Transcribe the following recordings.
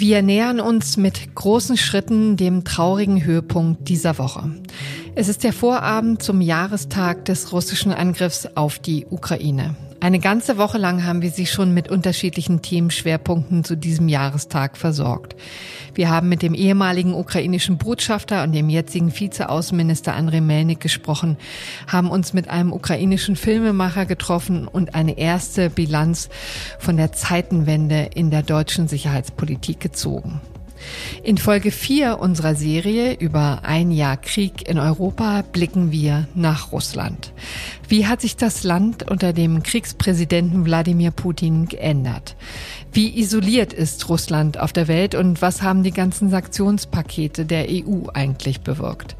Wir nähern uns mit großen Schritten dem traurigen Höhepunkt dieser Woche. Es ist der Vorabend zum Jahrestag des russischen Angriffs auf die Ukraine. Eine ganze Woche lang haben wir Sie schon mit unterschiedlichen Themenschwerpunkten zu diesem Jahrestag versorgt. Wir haben mit dem ehemaligen ukrainischen Botschafter und dem jetzigen Vizeaußenminister Andrei Melnik gesprochen, haben uns mit einem ukrainischen Filmemacher getroffen und eine erste Bilanz von der Zeitenwende in der deutschen Sicherheitspolitik gezogen. In Folge 4 unserer Serie über ein Jahr Krieg in Europa blicken wir nach Russland. Wie hat sich das Land unter dem Kriegspräsidenten Wladimir Putin geändert? Wie isoliert ist Russland auf der Welt und was haben die ganzen Sanktionspakete der EU eigentlich bewirkt?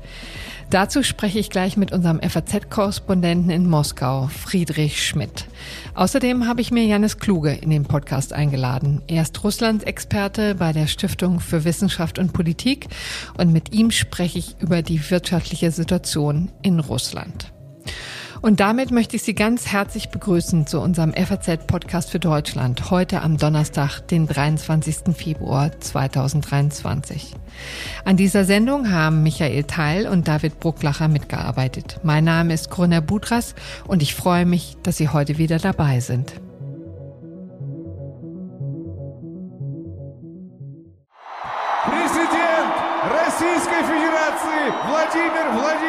Dazu spreche ich gleich mit unserem FAZ-Korrespondenten in Moskau, Friedrich Schmidt. Außerdem habe ich mir Janis Kluge in den Podcast eingeladen. Er ist Russlands-Experte bei der Stiftung für Wissenschaft und Politik und mit ihm spreche ich über die wirtschaftliche Situation in Russland. Und damit möchte ich Sie ganz herzlich begrüßen zu unserem FAZ-Podcast für Deutschland, heute am Donnerstag, den 23. Februar 2023. An dieser Sendung haben Michael Teil und David Brucklacher mitgearbeitet. Mein Name ist Corinna Budras und ich freue mich, dass Sie heute wieder dabei sind. Präsident Российской Федерации Владимир Владимирович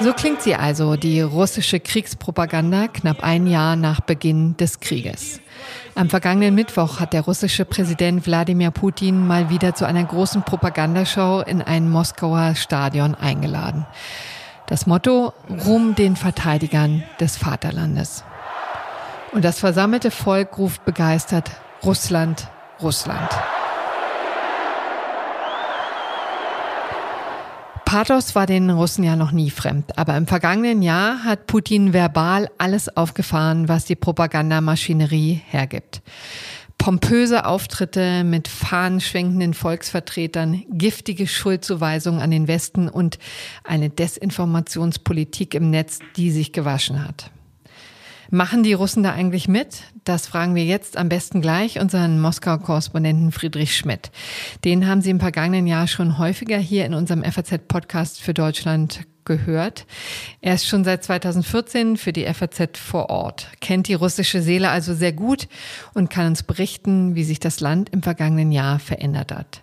So klingt sie also, die russische Kriegspropaganda, knapp ein Jahr nach Beginn des Krieges. Am vergangenen Mittwoch hat der russische Präsident Wladimir Putin mal wieder zu einer großen Propagandashow in ein Moskauer Stadion eingeladen. Das Motto Ruhm den Verteidigern des Vaterlandes. Und das versammelte Volk ruft begeistert Russland, Russland. Pathos war den Russen ja noch nie fremd, aber im vergangenen Jahr hat Putin verbal alles aufgefahren, was die Propagandamaschinerie hergibt. Pompöse Auftritte mit fahnenschwenkenden Volksvertretern, giftige Schuldzuweisungen an den Westen und eine Desinformationspolitik im Netz, die sich gewaschen hat. Machen die Russen da eigentlich mit? Das fragen wir jetzt am besten gleich unseren Moskau-Korrespondenten Friedrich Schmidt. Den haben Sie im vergangenen Jahr schon häufiger hier in unserem FAZ-Podcast für Deutschland gehört. Er ist schon seit 2014 für die FAZ vor Ort, kennt die russische Seele also sehr gut und kann uns berichten, wie sich das Land im vergangenen Jahr verändert hat.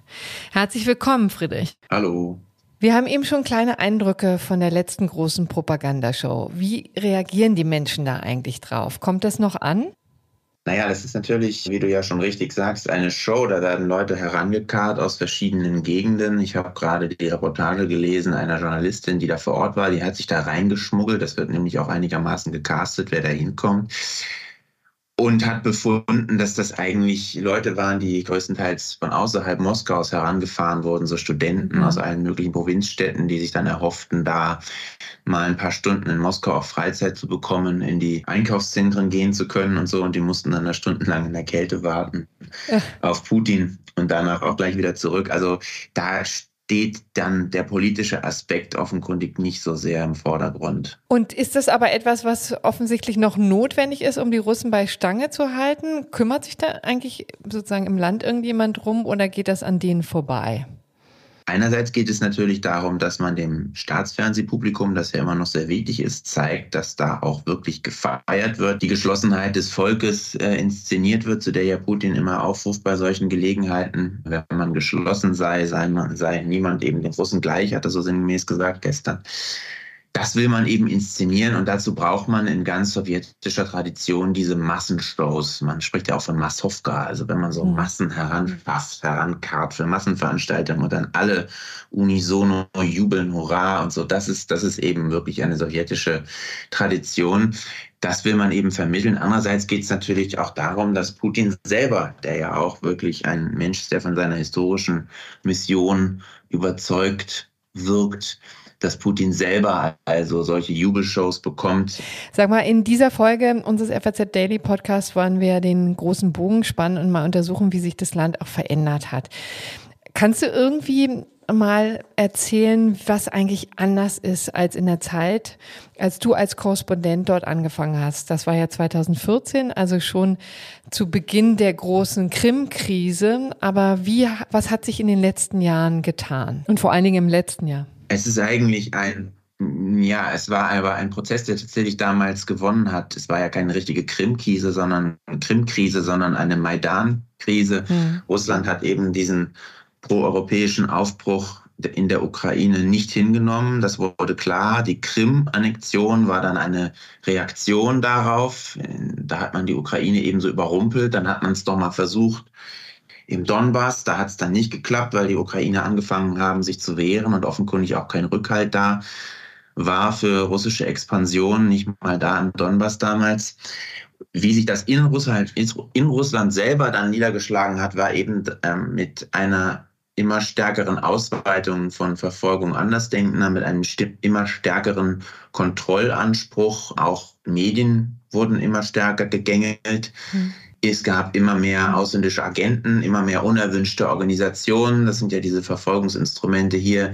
Herzlich willkommen, Friedrich. Hallo. Wir haben eben schon kleine Eindrücke von der letzten großen Propagandashow. Wie reagieren die Menschen da eigentlich drauf? Kommt das noch an? Naja, das ist natürlich, wie du ja schon richtig sagst, eine Show. Da werden Leute herangekarrt aus verschiedenen Gegenden. Ich habe gerade die Reportage gelesen einer Journalistin, die da vor Ort war. Die hat sich da reingeschmuggelt. Das wird nämlich auch einigermaßen gecastet, wer da hinkommt und hat befunden, dass das eigentlich Leute waren, die größtenteils von außerhalb Moskaus herangefahren wurden, so Studenten mhm. aus allen möglichen Provinzstädten, die sich dann erhofften, da mal ein paar Stunden in Moskau auch Freizeit zu bekommen, in die Einkaufszentren gehen zu können und so. Und die mussten dann da stundenlang in der Kälte warten ja. auf Putin und danach auch gleich wieder zurück. Also da steht dann der politische Aspekt offenkundig nicht so sehr im Vordergrund. Und ist das aber etwas, was offensichtlich noch notwendig ist, um die Russen bei Stange zu halten? Kümmert sich da eigentlich sozusagen im Land irgendjemand drum oder geht das an denen vorbei? Einerseits geht es natürlich darum, dass man dem Staatsfernsehpublikum, das ja immer noch sehr wichtig ist, zeigt, dass da auch wirklich gefeiert wird, die Geschlossenheit des Volkes äh, inszeniert wird, zu der ja Putin immer aufruft bei solchen Gelegenheiten. Wenn man geschlossen sei, sei, man, sei niemand eben den Russen gleich, hat er so sinngemäß gesagt gestern das will man eben inszenieren und dazu braucht man in ganz sowjetischer Tradition diese Massenshows. Man spricht ja auch von Massowka, also wenn man so mhm. Massen heranschafft, herankarrt für Massenveranstaltungen und dann alle unisono jubeln, hurra und so. Das ist, das ist eben wirklich eine sowjetische Tradition. Das will man eben vermitteln. Andererseits geht es natürlich auch darum, dass Putin selber, der ja auch wirklich ein Mensch ist, der von seiner historischen Mission überzeugt wirkt, dass Putin selber also solche Jubelshows bekommt. Sag mal, in dieser Folge unseres FAZ Daily Podcasts wollen wir den großen Bogen spannen und mal untersuchen, wie sich das Land auch verändert hat. Kannst du irgendwie mal erzählen, was eigentlich anders ist als in der Zeit, als du als Korrespondent dort angefangen hast? Das war ja 2014, also schon zu Beginn der großen Krim-Krise. Aber wie, was hat sich in den letzten Jahren getan? Und vor allen Dingen im letzten Jahr? Es ist eigentlich ein ja, es war aber ein Prozess, der tatsächlich damals gewonnen hat. Es war ja keine richtige Krim-Krise, sondern Krim-Krise, sondern eine Maidan-Krise. Mhm. Russland hat eben diesen proeuropäischen Aufbruch in der Ukraine nicht hingenommen. Das wurde klar. Die Krim-Annexion war dann eine Reaktion darauf. Da hat man die Ukraine ebenso überrumpelt. Dann hat man es doch mal versucht im Donbass. Da hat es dann nicht geklappt, weil die Ukraine angefangen haben, sich zu wehren und offenkundig auch kein Rückhalt da war für russische Expansion, nicht mal da im Donbass damals. Wie sich das in Russland, in Russland selber dann niedergeschlagen hat, war eben ähm, mit einer immer stärkeren Ausweitung von Verfolgung Andersdenkender, mit einem immer stärkeren Kontrollanspruch. Auch Medien wurden immer stärker gegängelt. Mhm. Es gab immer mehr ausländische Agenten, immer mehr unerwünschte Organisationen. Das sind ja diese Verfolgungsinstrumente hier.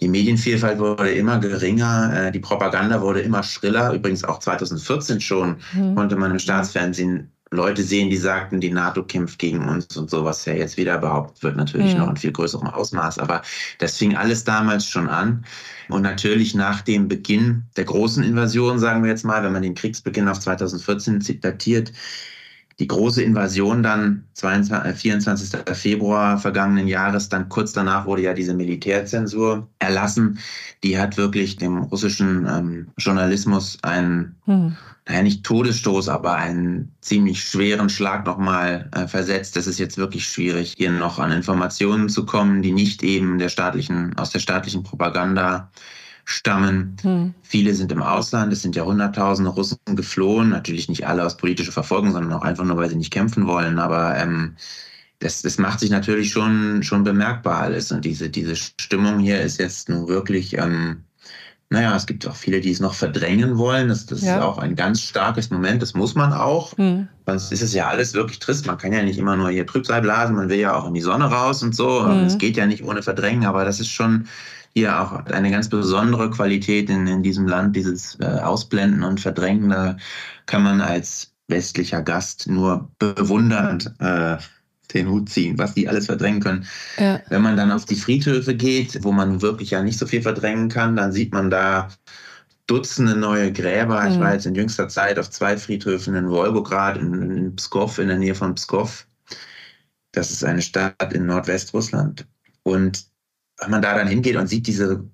Die Medienvielfalt wurde immer geringer, äh, die Propaganda wurde immer schriller. Übrigens auch 2014 schon mhm. konnte man im Staatsfernsehen Leute sehen, die sagten, die NATO kämpft gegen uns und so, was ja jetzt wieder behauptet wird, natürlich mhm. noch in viel größerem Ausmaß. Aber das fing alles damals schon an. Und natürlich nach dem Beginn der großen Invasion, sagen wir jetzt mal, wenn man den Kriegsbeginn auf 2014 datiert, die große Invasion dann 22, 24. Äh, Februar vergangenen Jahres, dann kurz danach wurde ja diese Militärzensur erlassen. Die hat wirklich dem russischen ähm, Journalismus einen, hm. naja, nicht Todesstoß, aber einen ziemlich schweren Schlag nochmal äh, versetzt. Es ist jetzt wirklich schwierig, hier noch an Informationen zu kommen, die nicht eben der staatlichen, aus der staatlichen Propaganda stammen. Hm. Viele sind im Ausland, es sind ja Hunderttausende Russen geflohen, natürlich nicht alle aus politischer Verfolgung, sondern auch einfach nur, weil sie nicht kämpfen wollen. Aber ähm, das, das macht sich natürlich schon, schon bemerkbar alles. Und diese, diese Stimmung hier ist jetzt nun wirklich, ähm, naja, es gibt auch viele, die es noch verdrängen wollen. Das, das ja. ist auch ein ganz starkes Moment, das muss man auch. Hm. Sonst ist es ja alles wirklich trist. Man kann ja nicht immer nur hier Trübsal blasen, man will ja auch in die Sonne raus und so. Hm. Es geht ja nicht ohne Verdrängen, aber das ist schon hier auch eine ganz besondere Qualität in, in diesem Land, dieses äh, Ausblenden und Verdrängen. Da kann man als westlicher Gast nur bewundernd äh, den Hut ziehen, was die alles verdrängen können. Ja. Wenn man dann auf die Friedhöfe geht, wo man wirklich ja nicht so viel verdrängen kann, dann sieht man da Dutzende neue Gräber. Mhm. Ich war jetzt in jüngster Zeit auf zwei Friedhöfen in Wolgograd, in, in Pskov, in der Nähe von Pskov. Das ist eine Stadt in Nordwestrussland. Und wenn man da dann hingeht und sieht diese,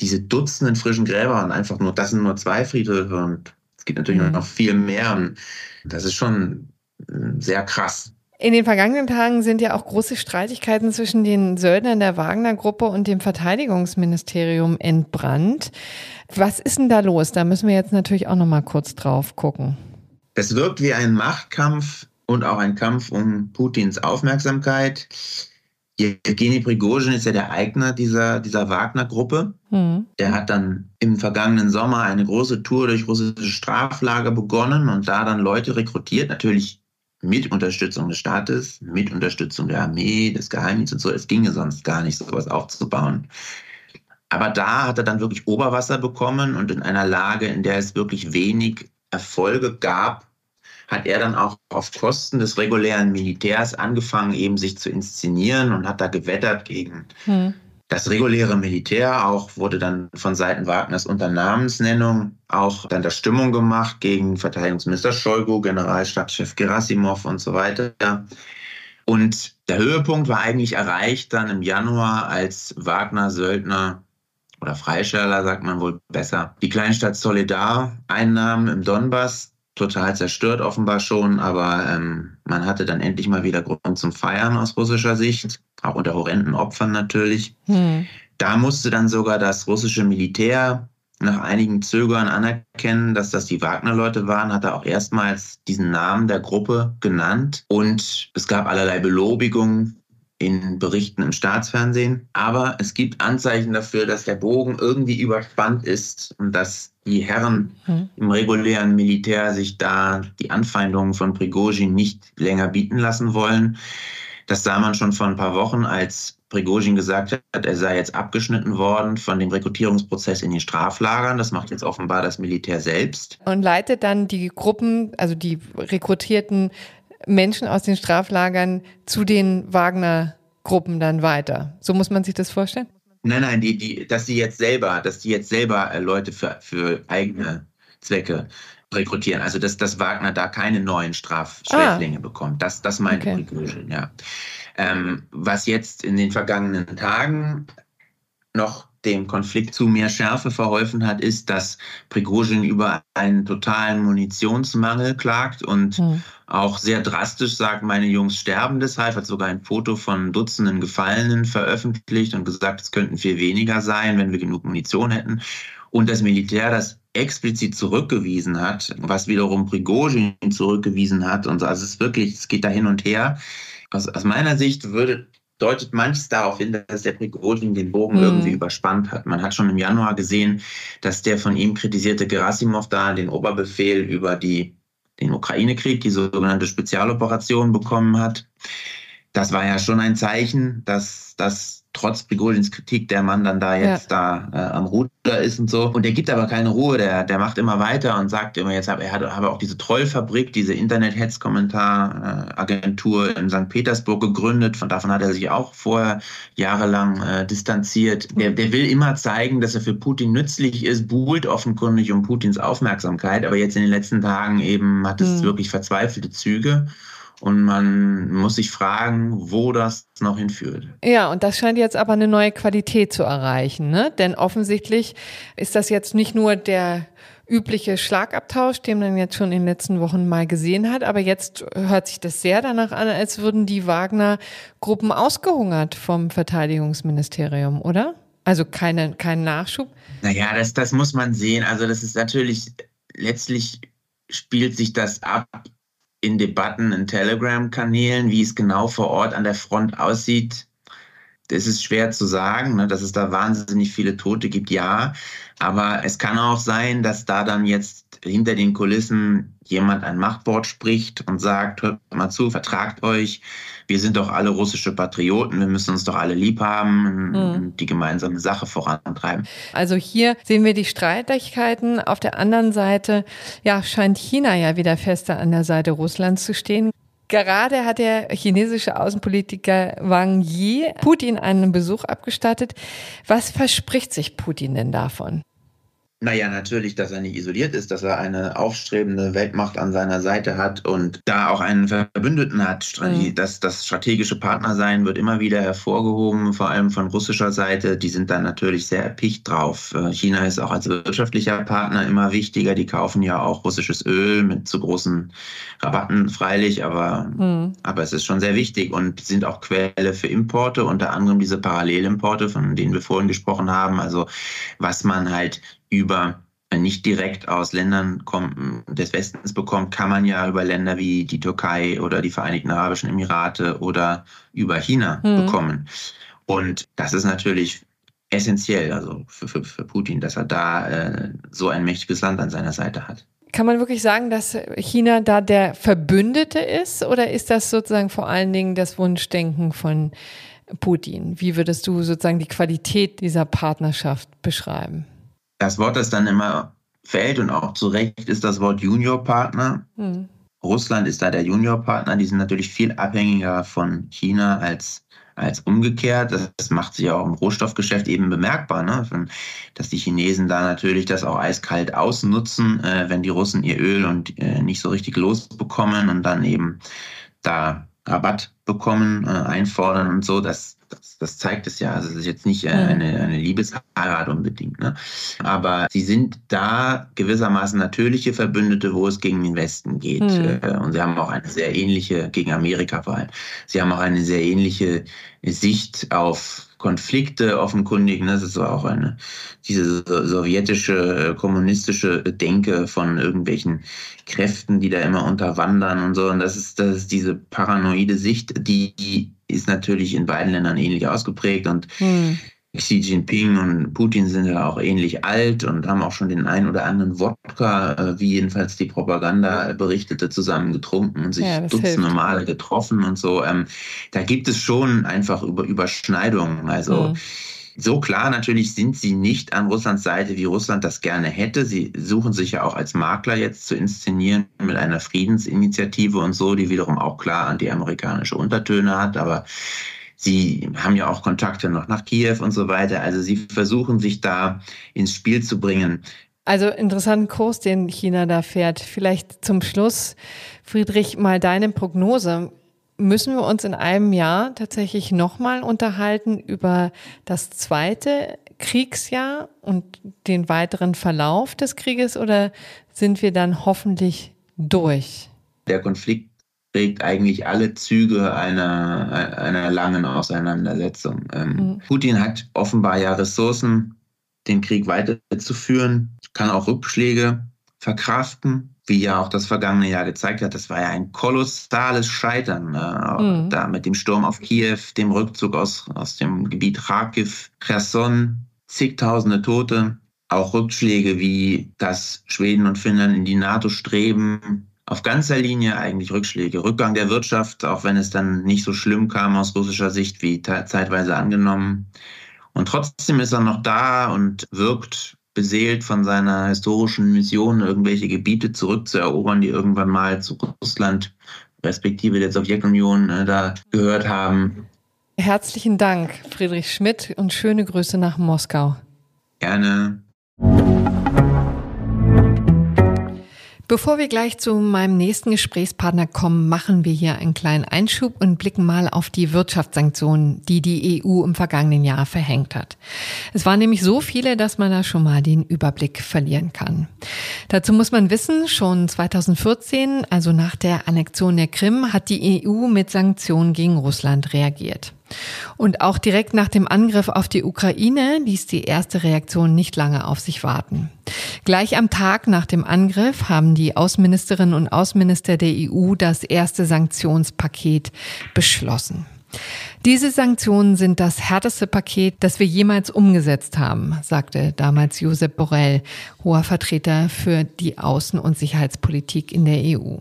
diese Dutzenden frischen Gräber und einfach nur, das sind nur zwei Friedhöfe und es gibt natürlich mhm. noch viel mehr. Und das ist schon äh, sehr krass. In den vergangenen Tagen sind ja auch große Streitigkeiten zwischen den Söldnern der Wagner-Gruppe und dem Verteidigungsministerium entbrannt. Was ist denn da los? Da müssen wir jetzt natürlich auch noch mal kurz drauf gucken. Es wirkt wie ein Machtkampf und auch ein Kampf um Putins Aufmerksamkeit. Evgeny Prigozhin ist ja der Eigner dieser, dieser Wagner-Gruppe. Mhm. Der hat dann im vergangenen Sommer eine große Tour durch russische Straflager begonnen und da dann Leute rekrutiert, natürlich mit Unterstützung des Staates, mit Unterstützung der Armee, des Geheimdienstes und so. Es ginge sonst gar nicht, sowas aufzubauen. Aber da hat er dann wirklich Oberwasser bekommen und in einer Lage, in der es wirklich wenig Erfolge gab, hat er dann auch auf Kosten des regulären Militärs angefangen, eben sich zu inszenieren und hat da gewettert gegen hm. Das reguläre Militär. Auch wurde dann von Seiten Wagners unter Namensnennung auch dann der Stimmung gemacht gegen Verteidigungsminister Shoigu, Generalstabschef Gerasimov und so weiter. Und der Höhepunkt war eigentlich erreicht dann im Januar, als Wagner-Söldner oder Freischärler, sagt man wohl besser, die Kleinstadt Solidar einnahmen im Donbass total zerstört offenbar schon, aber ähm, man hatte dann endlich mal wieder Grund zum Feiern aus russischer Sicht, auch unter horrenden Opfern natürlich. Hm. Da musste dann sogar das russische Militär nach einigen Zögern anerkennen, dass das die Wagner-Leute waren, hat er auch erstmals diesen Namen der Gruppe genannt und es gab allerlei Belobigungen in Berichten im Staatsfernsehen. Aber es gibt Anzeichen dafür, dass der Bogen irgendwie überspannt ist und dass die Herren mhm. im regulären Militär sich da die Anfeindungen von Prigozhin nicht länger bieten lassen wollen. Das sah man schon vor ein paar Wochen, als Prigozhin gesagt hat, er sei jetzt abgeschnitten worden von dem Rekrutierungsprozess in den Straflagern. Das macht jetzt offenbar das Militär selbst. Und leitet dann die Gruppen, also die rekrutierten Menschen aus den Straflagern zu den Wagner-Gruppen dann weiter. So muss man sich das vorstellen? Nein, nein, die, die, dass die jetzt selber, dass die jetzt selber äh, Leute für, für eigene Zwecke rekrutieren. Also dass, dass Wagner da keine neuen Strafschläflinge ah. bekommt. Das, das meinte okay. Prigozhin, ja. Ähm, was jetzt in den vergangenen Tagen noch dem Konflikt zu mehr Schärfe verholfen hat, ist, dass Prigozhin über einen totalen Munitionsmangel klagt und mhm. auch sehr drastisch sagt, meine Jungs sterben deshalb, hat sogar ein Foto von Dutzenden Gefallenen veröffentlicht und gesagt, es könnten viel weniger sein, wenn wir genug Munition hätten. Und das Militär das explizit zurückgewiesen hat, was wiederum Prigozhin zurückgewiesen hat. Und also es ist wirklich, es geht da hin und her aus, aus meiner Sicht würde, deutet manches darauf hin, dass der Prigozhin den Bogen mhm. irgendwie überspannt hat. Man hat schon im Januar gesehen, dass der von ihm kritisierte Gerasimov da den Oberbefehl über die, den Ukraine-Krieg, die sogenannte Spezialoperation bekommen hat. Das war ja schon ein Zeichen, dass, dass trotz Prigozhins Kritik der Mann dann da jetzt ja. da äh, am Ruder ist und so. Und der gibt aber keine Ruhe, der, der macht immer weiter und sagt immer, jetzt hat er hat aber auch diese Trollfabrik, diese Internet-Hetz-Kommentar-Agentur in St. Petersburg gegründet. Von davon hat er sich auch vorher jahrelang äh, distanziert. Der, der will immer zeigen, dass er für Putin nützlich ist, buhlt offenkundig um Putins Aufmerksamkeit, aber jetzt in den letzten Tagen eben hat es mhm. wirklich verzweifelte Züge. Und man muss sich fragen, wo das noch hinführt. Ja, und das scheint jetzt aber eine neue Qualität zu erreichen, ne? Denn offensichtlich ist das jetzt nicht nur der übliche Schlagabtausch, den man jetzt schon in den letzten Wochen mal gesehen hat, aber jetzt hört sich das sehr danach an, als würden die Wagner-Gruppen ausgehungert vom Verteidigungsministerium, oder? Also keine, kein Nachschub? Naja, das, das muss man sehen. Also das ist natürlich, letztlich spielt sich das ab in Debatten, in Telegram-Kanälen, wie es genau vor Ort an der Front aussieht, das ist schwer zu sagen, ne, dass es da wahnsinnig viele Tote gibt, ja. Aber es kann auch sein, dass da dann jetzt hinter den Kulissen jemand ein Machtwort spricht und sagt, hört mal zu, vertragt euch, wir sind doch alle russische Patrioten, wir müssen uns doch alle lieb haben mhm. und die gemeinsame Sache vorantreiben. Also hier sehen wir die Streitigkeiten. Auf der anderen Seite ja, scheint China ja wieder fester an der Seite Russlands zu stehen. Gerade hat der chinesische Außenpolitiker Wang Yi Putin einen Besuch abgestattet. Was verspricht sich Putin denn davon? Naja, natürlich, dass er nicht isoliert ist, dass er eine aufstrebende Weltmacht an seiner Seite hat und da auch einen Verbündeten hat. Mhm. Das, das strategische Partnersein wird immer wieder hervorgehoben, vor allem von russischer Seite. Die sind da natürlich sehr erpicht drauf. Äh, China ist auch als wirtschaftlicher Partner immer wichtiger. Die kaufen ja auch russisches Öl mit zu großen Rabatten, freilich, aber, mhm. aber es ist schon sehr wichtig und sind auch Quelle für Importe, unter anderem diese Parallelimporte, von denen wir vorhin gesprochen haben. Also was man halt über äh, nicht direkt aus Ländern des Westens bekommt, kann man ja über Länder wie die Türkei oder die Vereinigten Arabischen Emirate oder über China mhm. bekommen. Und das ist natürlich essentiell, also für, für, für Putin, dass er da äh, so ein mächtiges Land an seiner Seite hat. Kann man wirklich sagen, dass China da der Verbündete ist oder ist das sozusagen vor allen Dingen das Wunschdenken von Putin? Wie würdest du sozusagen die Qualität dieser Partnerschaft beschreiben? Das Wort, das dann immer fällt und auch zu Recht ist das Wort Juniorpartner. Mhm. Russland ist da der Juniorpartner. Die sind natürlich viel abhängiger von China als, als umgekehrt. Das, macht sich auch im Rohstoffgeschäft eben bemerkbar, ne? dass die Chinesen da natürlich das auch eiskalt ausnutzen, äh, wenn die Russen ihr Öl und äh, nicht so richtig losbekommen und dann eben da Rabatt bekommen, äh, einfordern und so. Das, das, das zeigt es ja. Also es ist jetzt nicht äh, eine, eine Liebesheirat unbedingt. Ne? Aber sie sind da gewissermaßen natürliche Verbündete, wo es gegen den Westen geht. Mhm. Und sie haben auch eine sehr ähnliche, gegen Amerika vor allem, sie haben auch eine sehr ähnliche Sicht auf Konflikte offenkundig. Ne? Das ist auch eine, diese sowjetische, äh, kommunistische Denke von irgendwelchen Kräften, die da immer unterwandern und so. Und das ist, das ist diese paranoide Sicht, die ist natürlich in beiden Ländern ähnlich ausgeprägt. Und hm. Xi Jinping und Putin sind ja auch ähnlich alt und haben auch schon den einen oder anderen Wodka, äh, wie jedenfalls die Propaganda berichtete, zusammen getrunken und sich ja, dutzende hilft. Male getroffen und so. Ähm, da gibt es schon einfach über Überschneidungen. Also mhm. So klar, natürlich sind sie nicht an Russlands Seite, wie Russland das gerne hätte. Sie suchen sich ja auch als Makler jetzt zu inszenieren mit einer Friedensinitiative und so, die wiederum auch klar anti-amerikanische Untertöne hat. Aber Sie haben ja auch Kontakte noch nach Kiew und so weiter. Also sie versuchen sich da ins Spiel zu bringen. Also interessanten Kurs, den China da fährt. Vielleicht zum Schluss, Friedrich, mal deine Prognose. Müssen wir uns in einem Jahr tatsächlich nochmal unterhalten über das zweite Kriegsjahr und den weiteren Verlauf des Krieges oder sind wir dann hoffentlich durch? Der Konflikt trägt eigentlich alle Züge einer, einer langen Auseinandersetzung. Ähm, mhm. Putin hat offenbar ja Ressourcen, den Krieg weiterzuführen, kann auch Rückschläge verkraften, wie ja auch das vergangene Jahr gezeigt hat. Das war ja ein kolossales Scheitern. Äh, mhm. Da mit dem Sturm auf Kiew, dem Rückzug aus, aus dem Gebiet Kharkiv, Cherson, zigtausende Tote, auch Rückschläge wie dass Schweden und Finnland in die NATO streben, auf ganzer Linie eigentlich Rückschläge. Rückgang der Wirtschaft, auch wenn es dann nicht so schlimm kam aus russischer Sicht wie zeitweise angenommen. Und trotzdem ist er noch da und wirkt beseelt von seiner historischen Mission, irgendwelche Gebiete zurückzuerobern, die irgendwann mal zu Russland respektive der Sowjetunion äh, da gehört haben. Herzlichen Dank, Friedrich Schmidt, und schöne Grüße nach Moskau. Gerne. Bevor wir gleich zu meinem nächsten Gesprächspartner kommen, machen wir hier einen kleinen Einschub und blicken mal auf die Wirtschaftssanktionen, die die EU im vergangenen Jahr verhängt hat. Es waren nämlich so viele, dass man da schon mal den Überblick verlieren kann. Dazu muss man wissen, schon 2014, also nach der Annexion der Krim, hat die EU mit Sanktionen gegen Russland reagiert. Und auch direkt nach dem Angriff auf die Ukraine ließ die erste Reaktion nicht lange auf sich warten. Gleich am Tag nach dem Angriff haben die Außenministerinnen und Außenminister der EU das erste Sanktionspaket beschlossen. Diese Sanktionen sind das härteste Paket, das wir jemals umgesetzt haben, sagte damals Josep Borrell, hoher Vertreter für die Außen- und Sicherheitspolitik in der EU.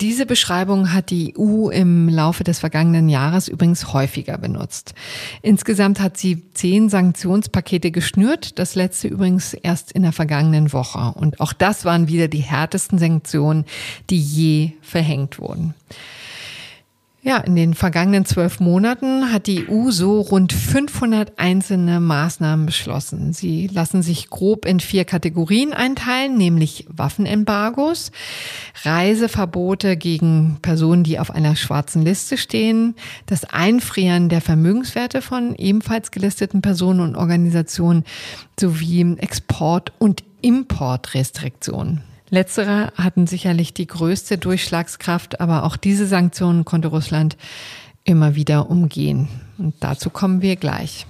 Diese Beschreibung hat die EU im Laufe des vergangenen Jahres übrigens häufiger benutzt. Insgesamt hat sie zehn Sanktionspakete geschnürt, das letzte übrigens erst in der vergangenen Woche. Und auch das waren wieder die härtesten Sanktionen, die je verhängt wurden. Ja, in den vergangenen zwölf Monaten hat die EU so rund 500 einzelne Maßnahmen beschlossen. Sie lassen sich grob in vier Kategorien einteilen, nämlich Waffenembargos, Reiseverbote gegen Personen, die auf einer schwarzen Liste stehen, das Einfrieren der Vermögenswerte von ebenfalls gelisteten Personen und Organisationen sowie Export- und Importrestriktionen. Letztere hatten sicherlich die größte Durchschlagskraft, aber auch diese Sanktionen konnte Russland immer wieder umgehen. Und dazu kommen wir gleich.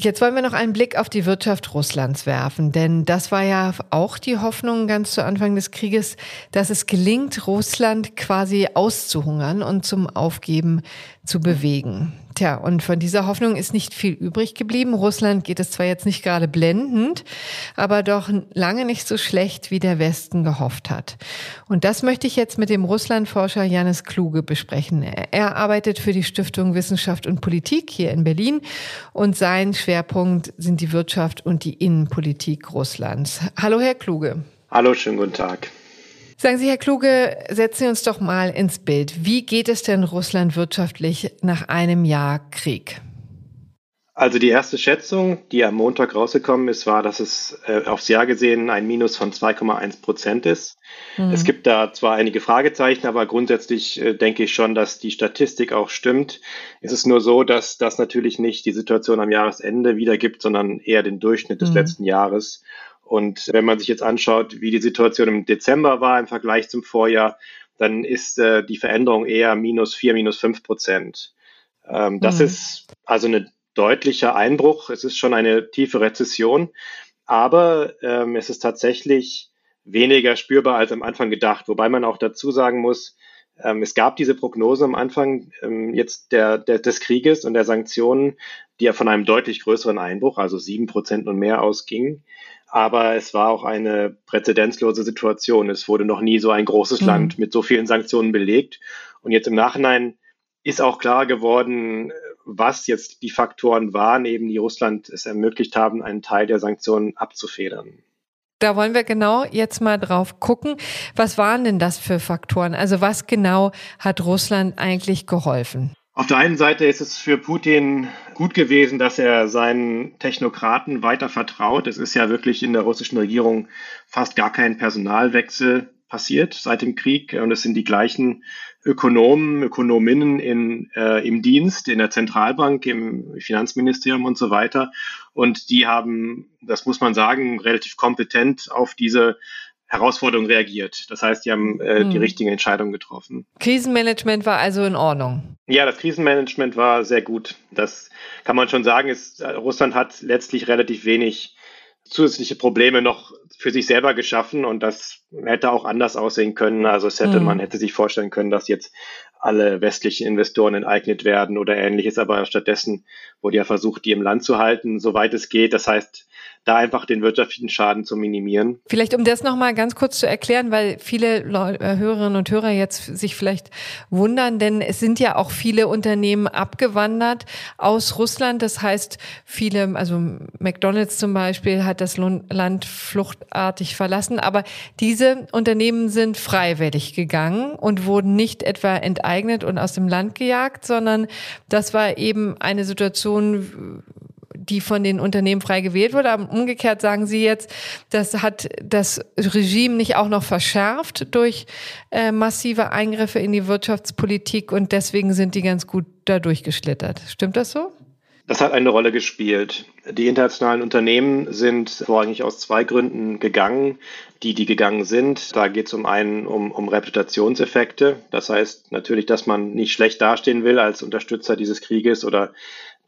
Jetzt wollen wir noch einen Blick auf die Wirtschaft Russlands werfen, denn das war ja auch die Hoffnung ganz zu Anfang des Krieges, dass es gelingt, Russland quasi auszuhungern und zum Aufgeben zu bewegen. Tja, und von dieser Hoffnung ist nicht viel übrig geblieben. Russland geht es zwar jetzt nicht gerade blendend, aber doch lange nicht so schlecht, wie der Westen gehofft hat. Und das möchte ich jetzt mit dem Russlandforscher Janis Kluge besprechen. Er arbeitet für die Stiftung Wissenschaft und Politik hier in Berlin und sein Schwerpunkt sind die Wirtschaft und die Innenpolitik Russlands. Hallo, Herr Kluge. Hallo, schönen guten Tag. Sagen Sie, Herr Kluge, setzen Sie uns doch mal ins Bild. Wie geht es denn Russland wirtschaftlich nach einem Jahr Krieg? Also die erste Schätzung, die am Montag rausgekommen ist, war, dass es äh, aufs Jahr gesehen ein Minus von 2,1 Prozent ist. Mhm. Es gibt da zwar einige Fragezeichen, aber grundsätzlich äh, denke ich schon, dass die Statistik auch stimmt. Es ist nur so, dass das natürlich nicht die Situation am Jahresende wiedergibt, sondern eher den Durchschnitt des mhm. letzten Jahres. Und wenn man sich jetzt anschaut, wie die Situation im Dezember war im Vergleich zum Vorjahr, dann ist äh, die Veränderung eher minus vier, minus fünf Prozent. Ähm, das mhm. ist also ein deutlicher Einbruch. Es ist schon eine tiefe Rezession, aber ähm, es ist tatsächlich weniger spürbar als am Anfang gedacht. Wobei man auch dazu sagen muss, Ähm, es gab diese Prognose am Anfang ähm, jetzt der, der, des Krieges und der Sanktionen, die ja von einem deutlich größeren Einbruch, also sieben Prozent und mehr ausgingen. Aber es war auch eine präzedenzlose Situation. Es wurde noch nie so ein großes mhm. Land mit so vielen Sanktionen belegt. Und jetzt im Nachhinein ist auch klar geworden, was jetzt die Faktoren waren, eben die Russland es ermöglicht haben, einen Teil der Sanktionen abzufedern. Da wollen wir genau jetzt mal drauf gucken. Was waren denn das für Faktoren? Also was genau hat Russland eigentlich geholfen? Auf der einen Seite ist es für Putin gut gewesen, dass er seinen Technokraten weiter vertraut. Es ist ja wirklich in der russischen Regierung fast gar kein Personalwechsel passiert seit dem Krieg und es sind die gleichen Ökonomen, Ökonominnen in, äh, im Dienst, in der Zentralbank, im Finanzministerium und so weiter. Und die haben, das muss man sagen, relativ kompetent auf diese Herausforderung reagiert. Das heißt, die haben äh, hm. die richtige Entscheidung getroffen. Krisenmanagement war also in Ordnung. Ja, das Krisenmanagement war sehr gut. Das kann man schon sagen. Ist, Russland hat letztlich relativ wenig zusätzliche Probleme noch für sich selber geschaffen und das hätte auch anders aussehen können. Also es hätte, mhm. man hätte sich vorstellen können, dass jetzt alle westlichen Investoren enteignet werden oder ähnliches, aber stattdessen wurde ja versucht, die im Land zu halten, soweit es geht. Das heißt, da einfach den wirtschaftlichen Schaden zu minimieren. Vielleicht um das nochmal ganz kurz zu erklären, weil viele äh, Hörerinnen und Hörer jetzt sich vielleicht wundern, denn es sind ja auch viele Unternehmen abgewandert aus Russland. Das heißt, viele, also McDonald's zum Beispiel hat das Land fluchtartig verlassen, aber diese Unternehmen sind freiwillig gegangen und wurden nicht etwa enteignet und aus dem Land gejagt, sondern das war eben eine Situation, die von den Unternehmen frei gewählt wurde. Aber umgekehrt sagen Sie jetzt, das hat das Regime nicht auch noch verschärft durch äh, massive Eingriffe in die Wirtschaftspolitik und deswegen sind die ganz gut da durchgeschlittert. Stimmt das so? Das hat eine Rolle gespielt. Die internationalen Unternehmen sind vorrangig aus zwei Gründen gegangen, die, die gegangen sind. Da geht es um einen um, um Reputationseffekte. Das heißt natürlich, dass man nicht schlecht dastehen will als Unterstützer dieses Krieges oder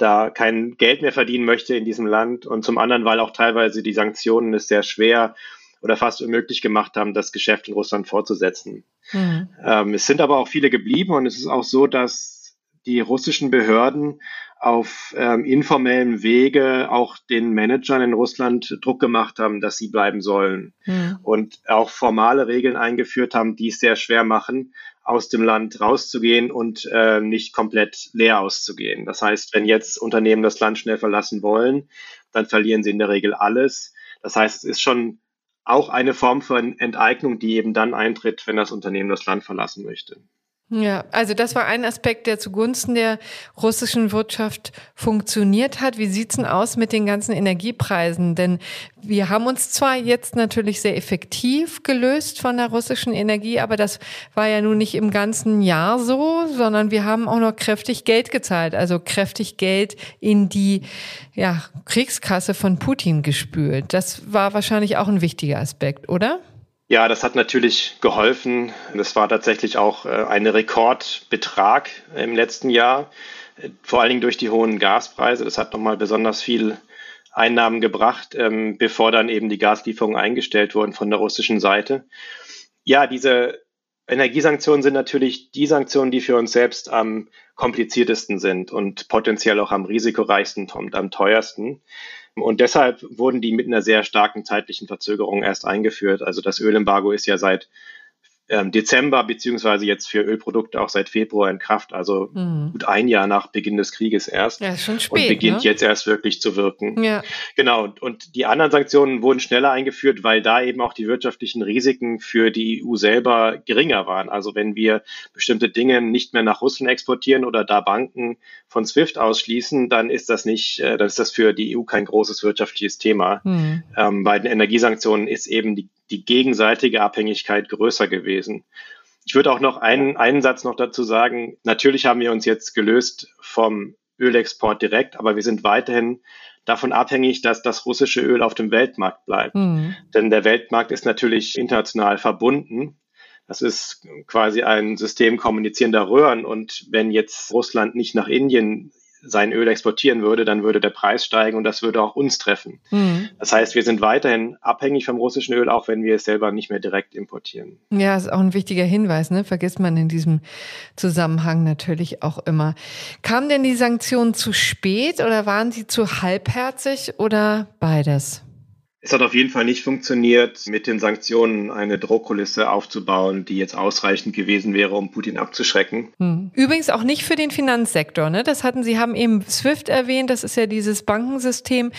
da kein Geld mehr verdienen möchte in diesem Land und zum anderen, weil auch teilweise die Sanktionen es sehr schwer oder fast unmöglich gemacht haben, das Geschäft in Russland fortzusetzen. Mhm. Ähm, es sind aber auch viele geblieben und es ist auch so, dass die russischen Behörden auf ähm, informellem Wege auch den Managern in Russland Druck gemacht haben, dass sie bleiben sollen mhm. und auch formale Regeln eingeführt haben, die es sehr schwer machen, aus dem Land rauszugehen und äh, nicht komplett leer auszugehen. Das heißt, wenn jetzt Unternehmen das Land schnell verlassen wollen, dann verlieren sie in der Regel alles. Das heißt, es ist schon auch eine Form von Enteignung, die eben dann eintritt, wenn das Unternehmen das Land verlassen möchte. Ja, also das war ein Aspekt, der zugunsten der russischen Wirtschaft funktioniert hat. Wie sieht's denn aus mit den ganzen Energiepreisen? Denn wir haben uns zwar jetzt natürlich sehr effektiv gelöst von der russischen Energie, aber das war ja nun nicht im ganzen Jahr so, sondern wir haben auch noch kräftig Geld gezahlt, also kräftig Geld in die ja, Kriegskasse von Putin gespült. Das war wahrscheinlich auch ein wichtiger Aspekt, oder? Ja, das hat natürlich geholfen. Das war tatsächlich auch äh, ein Rekordbetrag im letzten Jahr, vor allen Dingen durch die hohen Gaspreise. Das hat nochmal besonders viel Einnahmen gebracht, ähm, bevor dann eben die Gaslieferungen eingestellt wurden von der russischen Seite. Ja, diese Energiesanktionen sind natürlich die Sanktionen, die für uns selbst am kompliziertesten sind und potenziell auch am risikoreichsten und am teuersten. Und deshalb wurden die mit einer sehr starken zeitlichen Verzögerung erst eingeführt. Also das Ölembargo ist ja seit ähm, Dezember beziehungsweise jetzt für Ölprodukte auch seit Februar in Kraft, also mhm. gut ein Jahr nach Beginn des Krieges erst. Ja, schon spät. Und beginnt ne? jetzt erst wirklich zu wirken. Ja. Genau. Und die anderen Sanktionen wurden schneller eingeführt, weil da eben auch die wirtschaftlichen Risiken für die EU selber geringer waren. Also wenn wir bestimmte Dinge nicht mehr nach Russland exportieren oder da Banken von SWIFT ausschließen, dann ist das nicht, äh, dann ist das für die EU kein großes wirtschaftliches Thema. Mhm. Ähm, bei den Energiesanktionen ist eben die die gegenseitige Abhängigkeit größer gewesen. Ich würde auch noch einen, einen Satz noch dazu sagen. Natürlich haben wir uns jetzt gelöst vom Ölexport direkt, aber wir sind weiterhin davon abhängig, dass das russische Öl auf dem Weltmarkt bleibt. Mhm. Denn der Weltmarkt ist natürlich international verbunden. Das ist quasi ein System kommunizierender Röhren. Und wenn jetzt Russland nicht nach Indien sein Öl exportieren würde, dann würde der Preis steigen und das würde auch uns treffen. Mhm. Das heißt, wir sind weiterhin abhängig vom russischen Öl, auch wenn wir es selber nicht mehr direkt importieren. Ja, ist auch ein wichtiger Hinweis, ne? Vergisst man in diesem Zusammenhang natürlich auch immer. Kamen denn die Sanktionen zu spät oder waren sie zu halbherzig oder beides? Es hat auf jeden Fall nicht funktioniert, mit den Sanktionen eine Drohkulisse aufzubauen, die jetzt ausreichend gewesen wäre, um Putin abzuschrecken. Hm. Übrigens auch nicht für den Finanzsektor. Ne? Das hatten Sie haben eben SWIFT erwähnt. Das ist ja dieses Bankensystem,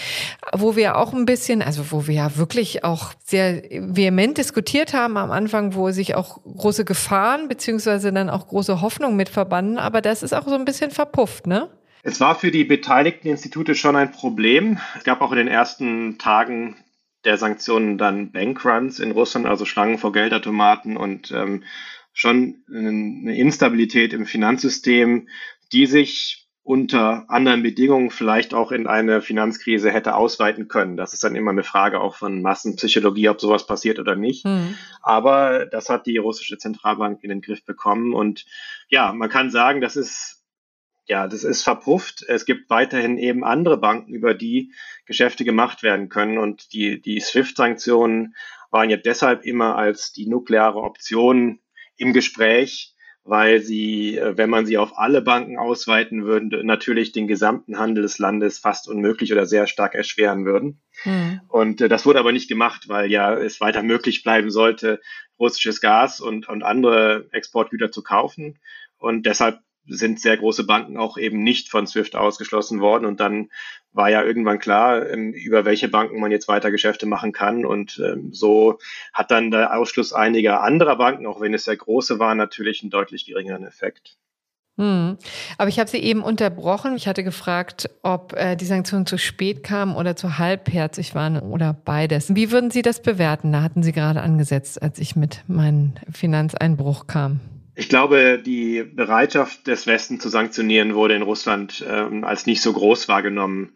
wo wir auch ein bisschen, also wo wir ja wirklich auch sehr vehement diskutiert haben am Anfang, wo sich auch große Gefahren beziehungsweise dann auch große Hoffnungen mit verbanden. Aber das ist auch so ein bisschen verpufft, ne? Es war für die beteiligten Institute schon ein Problem. Es gab auch in den ersten Tagen der Sanktionen dann Bankruns in Russland, also Schlangen vor Geldautomaten und ähm, schon eine Instabilität im Finanzsystem, die sich unter anderen Bedingungen vielleicht auch in eine Finanzkrise hätte ausweiten können. Das ist dann immer eine Frage auch von Massenpsychologie, ob sowas passiert oder nicht. Mhm. Aber das hat die russische Zentralbank in den Griff bekommen. Und ja, man kann sagen, das ist ja, das ist verpufft. Es gibt weiterhin eben andere Banken, über die Geschäfte gemacht werden können. Und die, die SWIFT-Sanktionen waren ja deshalb immer als die nukleare Option im Gespräch, weil sie, äh, wenn man sie auf alle Banken ausweiten würde, natürlich den gesamten Handel des Landes fast unmöglich oder sehr stark erschweren würden. Mhm. Und äh, das wurde aber nicht gemacht, weil ja es weiter möglich bleiben sollte, russisches Gas und, und andere Exportgüter zu kaufen. Und deshalb sind sehr große Banken auch eben nicht von SWIFT ausgeschlossen worden. Und dann war ja irgendwann klar, ähm, über welche Banken man jetzt weiter Geschäfte machen kann. Und ähm, so hat dann der Ausschluss einiger anderer Banken, auch wenn es sehr große waren, natürlich einen deutlich geringeren Effekt. Hm. Aber ich habe Sie eben unterbrochen. Ich hatte gefragt, ob äh, die Sanktionen zu spät kamen oder zu halbherzig waren oder beides. Wie würden Sie das bewerten? Da hatten Sie gerade angesetzt, als ich mit meinem Finanzeinbruch kam. Ich glaube, die Bereitschaft des Westen zu sanktionieren wurde in Russland ähm, als nicht so groß wahrgenommen.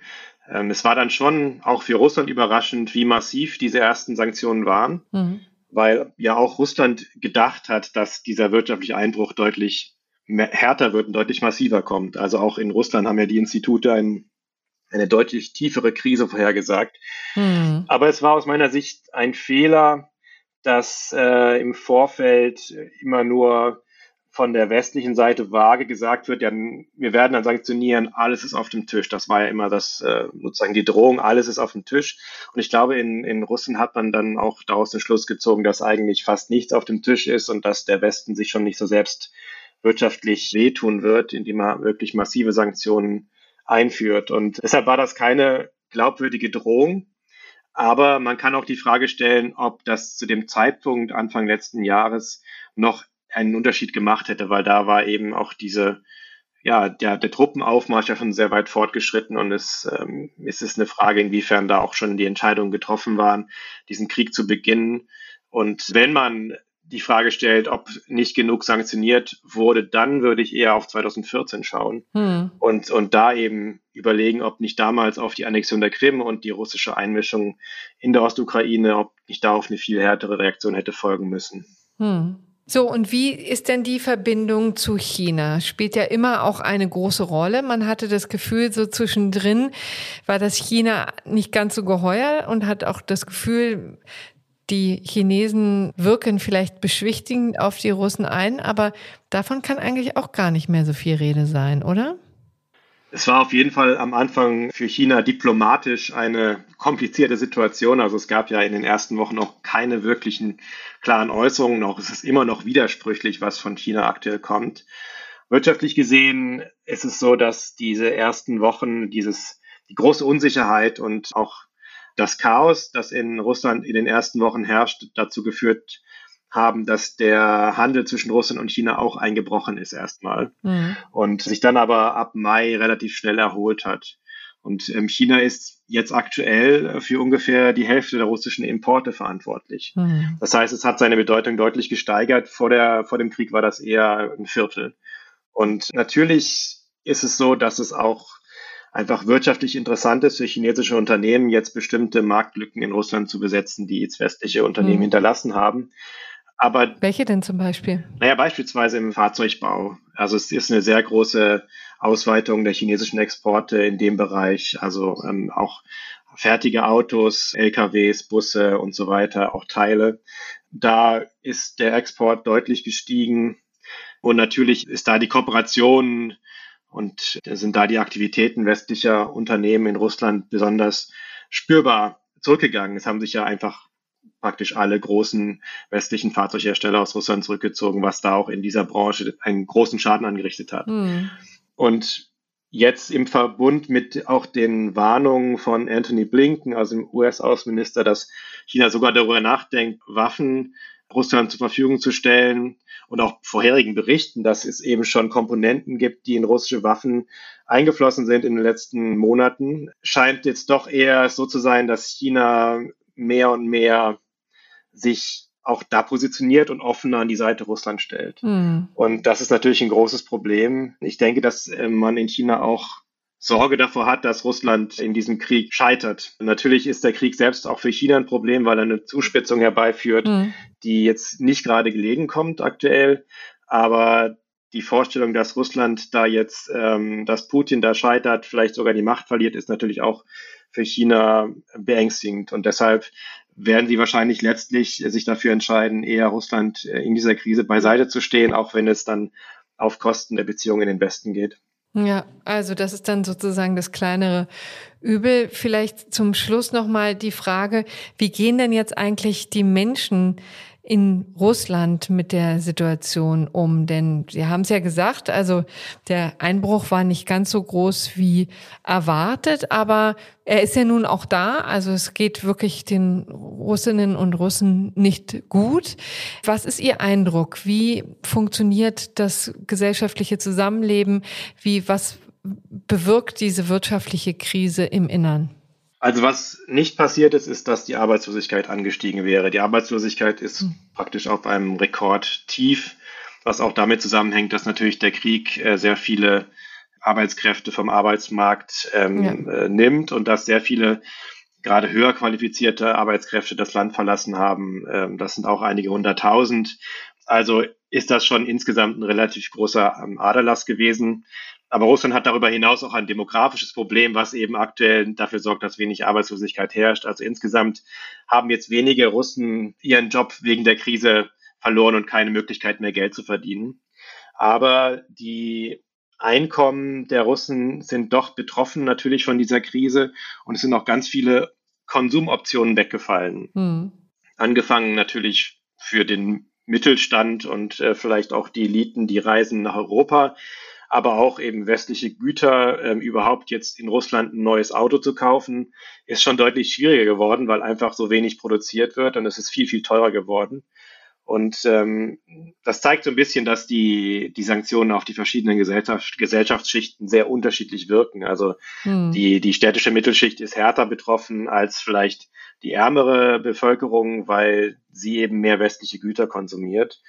Ähm, es war dann schon auch für Russland überraschend, wie massiv diese ersten Sanktionen waren, mhm. weil ja auch Russland gedacht hat, dass dieser wirtschaftliche Einbruch deutlich härter wird und deutlich massiver kommt. Also auch in Russland haben ja die Institute ein, eine deutlich tiefere Krise vorhergesagt. Mhm. Aber es war aus meiner Sicht ein Fehler, dass äh, im Vorfeld immer nur von der westlichen Seite vage gesagt wird, ja, wir werden dann sanktionieren, alles ist auf dem Tisch. Das war ja immer das, äh, sozusagen die Drohung, alles ist auf dem Tisch. Und ich glaube, in, in Russland hat man dann auch daraus den Schluss gezogen, dass eigentlich fast nichts auf dem Tisch ist und dass der Westen sich schon nicht so selbst wirtschaftlich wehtun wird, indem er wirklich massive Sanktionen einführt. Und deshalb war das keine glaubwürdige Drohung. Aber man kann auch die Frage stellen, ob das zu dem Zeitpunkt Anfang letzten Jahres noch einen Unterschied gemacht hätte, weil da war eben auch diese, ja, der, der Truppenaufmarsch ja schon sehr weit fortgeschritten und es, ähm, es ist eine Frage, inwiefern da auch schon die Entscheidungen getroffen waren, diesen Krieg zu beginnen. Und wenn man die Frage stellt, ob nicht genug sanktioniert wurde, dann würde ich eher auf 2014 schauen hm. und, und da eben überlegen, ob nicht damals auf die Annexion der Krim und die russische Einmischung in der Ostukraine, ob nicht darauf eine viel härtere Reaktion hätte folgen müssen. Hm. So, und wie ist denn die Verbindung zu China? Spielt ja immer auch eine große Rolle. Man hatte das Gefühl, so zwischendrin war das China nicht ganz so geheuer und hat auch das Gefühl, die Chinesen wirken vielleicht beschwichtigend auf die Russen ein, aber davon kann eigentlich auch gar nicht mehr so viel Rede sein, oder? Es war auf jeden Fall am Anfang für China diplomatisch eine komplizierte Situation. Also es gab ja in den ersten Wochen auch keine wirklichen klaren Äußerungen. Auch es ist immer noch widersprüchlich, was von China aktuell kommt. Wirtschaftlich gesehen ist es so, dass diese ersten Wochen dieses, die große Unsicherheit und auch das Chaos, das in Russland in den ersten Wochen herrscht, dazu geführt haben, dass der Handel zwischen Russland und China auch eingebrochen ist erstmal mhm. und sich dann aber ab Mai relativ schnell erholt hat. Und ähm, China ist jetzt aktuell für ungefähr die Hälfte der russischen Importe verantwortlich. Mhm. Das heißt, es hat seine Bedeutung deutlich gesteigert. Vor, der, vor dem Krieg war das eher ein Viertel. Und natürlich ist es so, dass es auch einfach wirtschaftlich interessant ist für chinesische Unternehmen, jetzt bestimmte Marktlücken in Russland zu besetzen, die jetzt westliche Unternehmen mhm. hinterlassen haben. Aber welche denn zum Beispiel? Naja, beispielsweise im Fahrzeugbau. Also es ist eine sehr große Ausweitung der chinesischen Exporte in dem Bereich. Also ähm, auch fertige Autos, LKWs, Busse und so weiter, auch Teile. Da ist der Export deutlich gestiegen. Und natürlich ist da die Kooperation und sind da die Aktivitäten westlicher Unternehmen in Russland besonders spürbar zurückgegangen. Es haben sich ja einfach praktisch alle großen westlichen Fahrzeughersteller aus Russland zurückgezogen, was da auch in dieser Branche einen großen Schaden angerichtet hat. Mhm. Und jetzt im Verbund mit auch den Warnungen von Anthony Blinken, also dem US-Außenminister, dass China sogar darüber nachdenkt, Waffen Russland zur Verfügung zu stellen und auch vorherigen Berichten, dass es eben schon Komponenten gibt, die in russische Waffen eingeflossen sind in den letzten Monaten, scheint jetzt doch eher so zu sein, dass China mehr und mehr sich auch da positioniert und offener an die Seite Russland stellt. Mhm. Und das ist natürlich ein großes Problem. Ich denke, dass äh, man in China auch Sorge davor hat, dass Russland in diesem Krieg scheitert. Natürlich ist der Krieg selbst auch für China ein Problem, weil er eine Zuspitzung herbeiführt, mhm. die jetzt nicht gerade gelegen kommt aktuell. Aber die Vorstellung, dass Russland da jetzt, ähm, dass Putin da scheitert, vielleicht sogar die Macht verliert, ist natürlich auch für China beängstigend. Und deshalb werden sie wahrscheinlich letztlich sich dafür entscheiden, eher Russland äh, in dieser Krise beiseite zu stehen, auch wenn es dann auf Kosten der Beziehungen in den Westen geht. Ja, also das ist dann sozusagen das kleinere Übel. Vielleicht zum Schluss nochmal die Frage, wie gehen denn jetzt eigentlich die Menschen in Russland mit der Situation um? Denn Sie haben es ja gesagt, also der Einbruch war nicht ganz so groß wie erwartet, aber er ist ja nun auch da. Also es geht wirklich den Russinnen und Russen nicht gut. Was ist Ihr Eindruck? Wie funktioniert das gesellschaftliche Zusammenleben? Wie, was bewirkt diese wirtschaftliche Krise im Innern? Also was nicht passiert ist, ist, dass die Arbeitslosigkeit angestiegen wäre. Die Arbeitslosigkeit ist mhm. praktisch auf einem Rekordtief, was auch damit zusammenhängt, dass natürlich der Krieg äh, sehr viele Arbeitskräfte vom Arbeitsmarkt ähm, ja. äh, nimmt und dass sehr viele gerade höher qualifizierte Arbeitskräfte das Land verlassen haben. Ähm, das sind auch einige hunderttausend. Also ist das schon insgesamt ein relativ großer ähm, Aderlass gewesen. Aber Russland hat darüber hinaus auch ein demografisches Problem, was eben aktuell dafür sorgt, dass wenig Arbeitslosigkeit herrscht. Also insgesamt haben jetzt wenige Russen ihren Job wegen der Krise verloren und keine Möglichkeit mehr Geld zu verdienen. Aber die Einkommen der Russen sind doch betroffen natürlich von dieser Krise und es sind auch ganz viele Konsumoptionen weggefallen. Mhm. Angefangen natürlich für den Mittelstand und äh, vielleicht auch die Eliten, die reisen nach Europa aber auch eben westliche Güter ähm, überhaupt jetzt in Russland ein neues Auto zu kaufen, ist schon deutlich schwieriger geworden, weil einfach so wenig produziert wird und es ist viel, viel teurer geworden. Und ähm, das zeigt so ein bisschen, dass die, die Sanktionen auf die verschiedenen Gesellschaft, Gesellschaftsschichten sehr unterschiedlich wirken. Also hm. die, die städtische Mittelschicht ist härter betroffen als vielleicht die ärmere Bevölkerung, weil sie eben mehr westliche Güter konsumiert.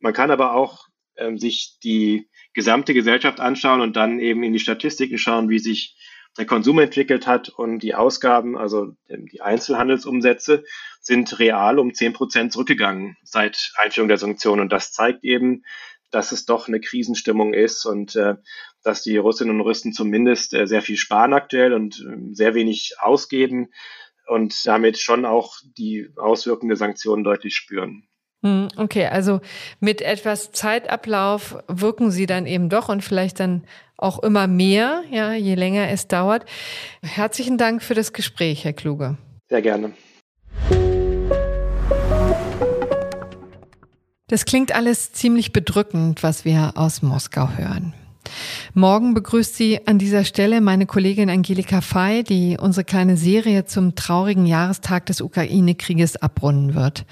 Man kann aber auch ähm, sich die gesamte Gesellschaft anschauen und dann eben in die Statistiken schauen, wie sich der Konsum entwickelt hat und die Ausgaben, also die Einzelhandelsumsätze, sind real um zehn Prozent zurückgegangen seit Einführung der Sanktionen. Und das zeigt eben, dass es doch eine Krisenstimmung ist und äh, dass die Russinnen und Russen zumindest äh, sehr viel sparen aktuell und äh, sehr wenig ausgeben und damit schon auch die Auswirkungen der Sanktionen deutlich spüren. Hm, okay, also mit etwas Zeitablauf wirken sie dann eben doch und vielleicht dann auch immer mehr, ja, je länger es dauert. Herzlichen Dank für das Gespräch, Herr Kluge. Sehr gerne. Das klingt alles ziemlich bedrückend, was wir aus Moskau hören. Morgen begrüßt sie an dieser Stelle meine Kollegin Angelika Fey, die unsere kleine Serie zum traurigen Jahrestag des Ukraine-Krieges abrunden wird.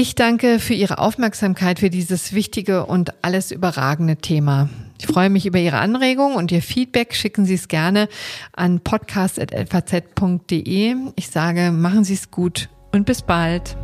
Ich danke für Ihre Aufmerksamkeit für dieses wichtige und alles überragende Thema. Ich freue mich über Ihre Anregungen und Ihr Feedback. Schicken Sie es gerne an podcast.faz.de. Ich sage, machen Sie es gut und bis bald.